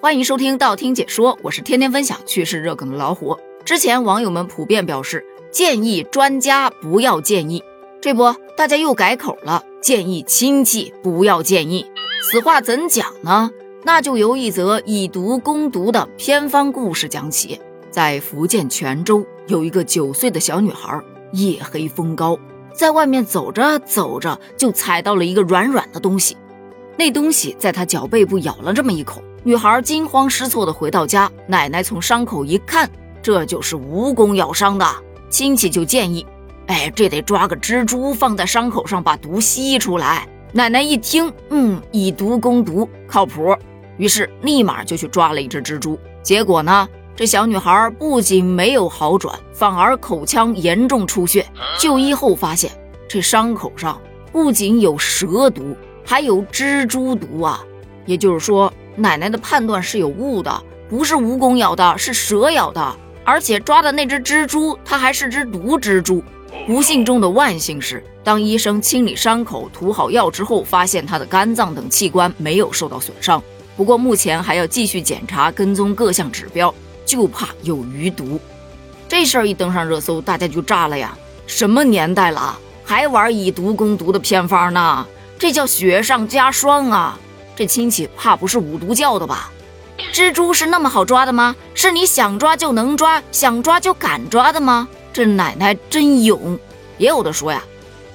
欢迎收听道听解说，我是天天分享趣事热梗的老虎。之前网友们普遍表示建议专家不要建议，这不大家又改口了，建议亲戚不要建议。此话怎讲呢？那就由一则以毒攻毒的偏方故事讲起。在福建泉州，有一个九岁的小女孩，夜黑风高，在外面走着走着就踩到了一个软软的东西，那东西在她脚背部咬了这么一口。女孩惊慌失措地回到家，奶奶从伤口一看，这就是蜈蚣咬伤的。亲戚就建议：“哎，这得抓个蜘蛛放在伤口上，把毒吸出来。”奶奶一听，嗯，以毒攻毒，靠谱。于是立马就去抓了一只蜘蛛。结果呢，这小女孩不仅没有好转，反而口腔严重出血。就医后发现，这伤口上不仅有蛇毒，还有蜘蛛毒啊！也就是说。奶奶的判断是有误的，不是蜈蚣咬的，是蛇咬的，而且抓的那只蜘蛛，它还是只毒蜘蛛。不幸中的万幸是，当医生清理伤口、涂好药之后，发现他的肝脏等器官没有受到损伤。不过目前还要继续检查、跟踪各项指标，就怕有余毒。这事儿一登上热搜，大家就炸了呀！什么年代了，还玩以毒攻毒的偏方呢？这叫雪上加霜啊！这亲戚怕不是五毒教的吧？蜘蛛是那么好抓的吗？是你想抓就能抓，想抓就敢抓的吗？这奶奶真勇。也有的说呀，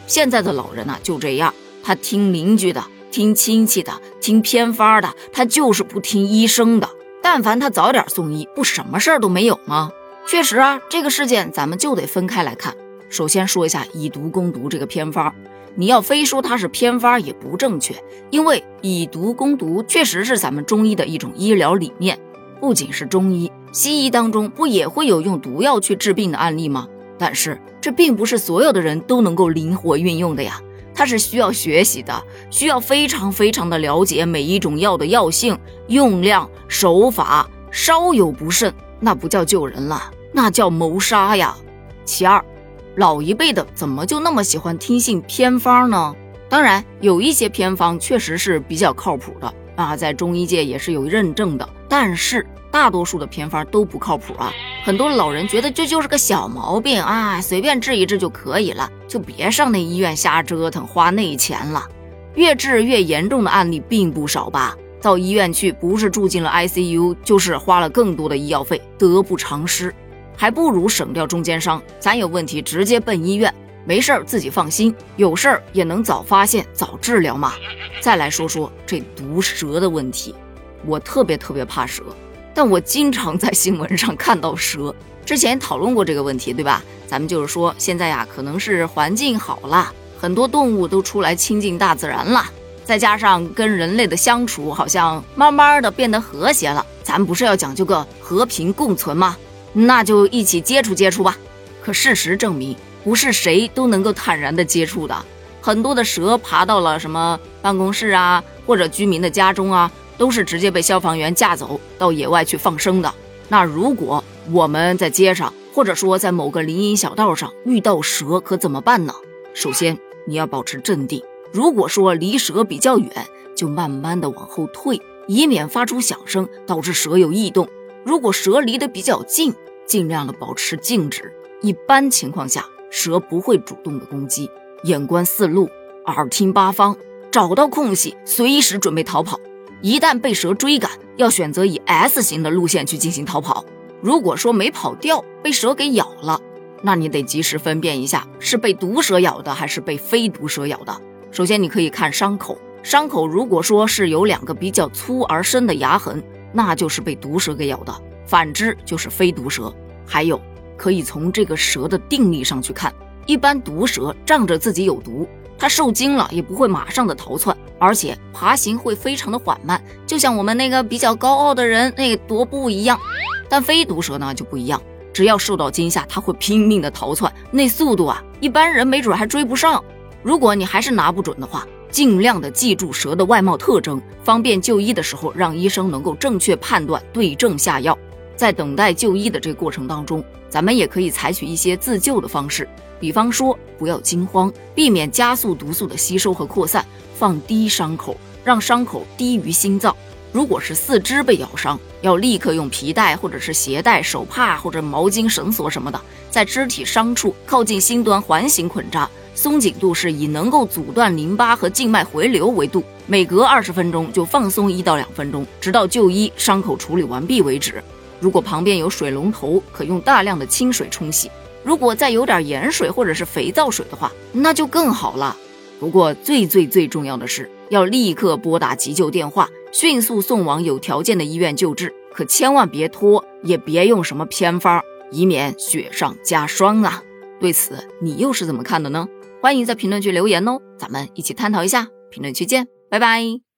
现在的老人呢就这样，他听邻居的，听亲戚的，听偏方的，他就是不听医生的。但凡他早点送医，不什么事儿都没有吗？确实啊，这个事件咱们就得分开来看。首先说一下以毒攻毒这个偏方。你要非说它是偏方也不正确，因为以毒攻毒确实是咱们中医的一种医疗理念。不仅是中医，西医当中不也会有用毒药去治病的案例吗？但是这并不是所有的人都能够灵活运用的呀，它是需要学习的，需要非常非常的了解每一种药的药性、用量、手法，稍有不慎，那不叫救人了，那叫谋杀呀。其二。老一辈的怎么就那么喜欢听信偏方呢？当然，有一些偏方确实是比较靠谱的啊，在中医界也是有认证的。但是大多数的偏方都不靠谱啊。很多老人觉得这就是个小毛病啊，随便治一治就可以了，就别上那医院瞎折腾，花那钱了。越治越严重的案例并不少吧？到医院去，不是住进了 ICU，就是花了更多的医药费，得不偿失。还不如省掉中间商，咱有问题直接奔医院，没事儿自己放心，有事儿也能早发现早治疗嘛。再来说说这毒蛇的问题，我特别特别怕蛇，但我经常在新闻上看到蛇。之前讨论过这个问题，对吧？咱们就是说现在呀，可能是环境好了，很多动物都出来亲近大自然了，再加上跟人类的相处好像慢慢的变得和谐了，咱不是要讲究个和平共存吗？那就一起接触接触吧。可事实证明，不是谁都能够坦然的接触的。很多的蛇爬到了什么办公室啊，或者居民的家中啊，都是直接被消防员架走到野外去放生的。那如果我们在街上，或者说在某个林荫小道上遇到蛇，可怎么办呢？首先你要保持镇定。如果说离蛇比较远，就慢慢的往后退，以免发出响声导致蛇有异动。如果蛇离得比较近，尽量的保持静止。一般情况下，蛇不会主动的攻击。眼观四路，耳听八方，找到空隙，随时准备逃跑。一旦被蛇追赶，要选择以 S 型的路线去进行逃跑。如果说没跑掉，被蛇给咬了，那你得及时分辨一下是被毒蛇咬的还是被非毒蛇咬的。首先，你可以看伤口，伤口如果说是有两个比较粗而深的牙痕。那就是被毒蛇给咬的，反之就是非毒蛇。还有，可以从这个蛇的定力上去看，一般毒蛇仗着自己有毒，它受惊了也不会马上的逃窜，而且爬行会非常的缓慢，就像我们那个比较高傲的人那个踱步一样。但非毒蛇呢就不一样，只要受到惊吓，它会拼命的逃窜，那速度啊，一般人没准还追不上。如果你还是拿不准的话，尽量的记住蛇的外貌特征，方便就医的时候让医生能够正确判断，对症下药。在等待就医的这个过程当中，咱们也可以采取一些自救的方式，比方说不要惊慌，避免加速毒素的吸收和扩散，放低伤口，让伤口低于心脏。如果是四肢被咬伤，要立刻用皮带或者是鞋带、手帕或者毛巾、绳索什么的，在肢体伤处靠近心端环形捆扎，松紧度是以能够阻断淋巴和静脉回流为度，每隔二十分钟就放松一到两分钟，直到就医、伤口处理完毕为止。如果旁边有水龙头，可用大量的清水冲洗；如果再有点盐水或者是肥皂水的话，那就更好了。不过最最最重要的是，要立刻拨打急救电话。迅速送往有条件的医院救治，可千万别拖，也别用什么偏方，以免雪上加霜啊！对此你又是怎么看的呢？欢迎在评论区留言哦，咱们一起探讨一下。评论区见，拜拜。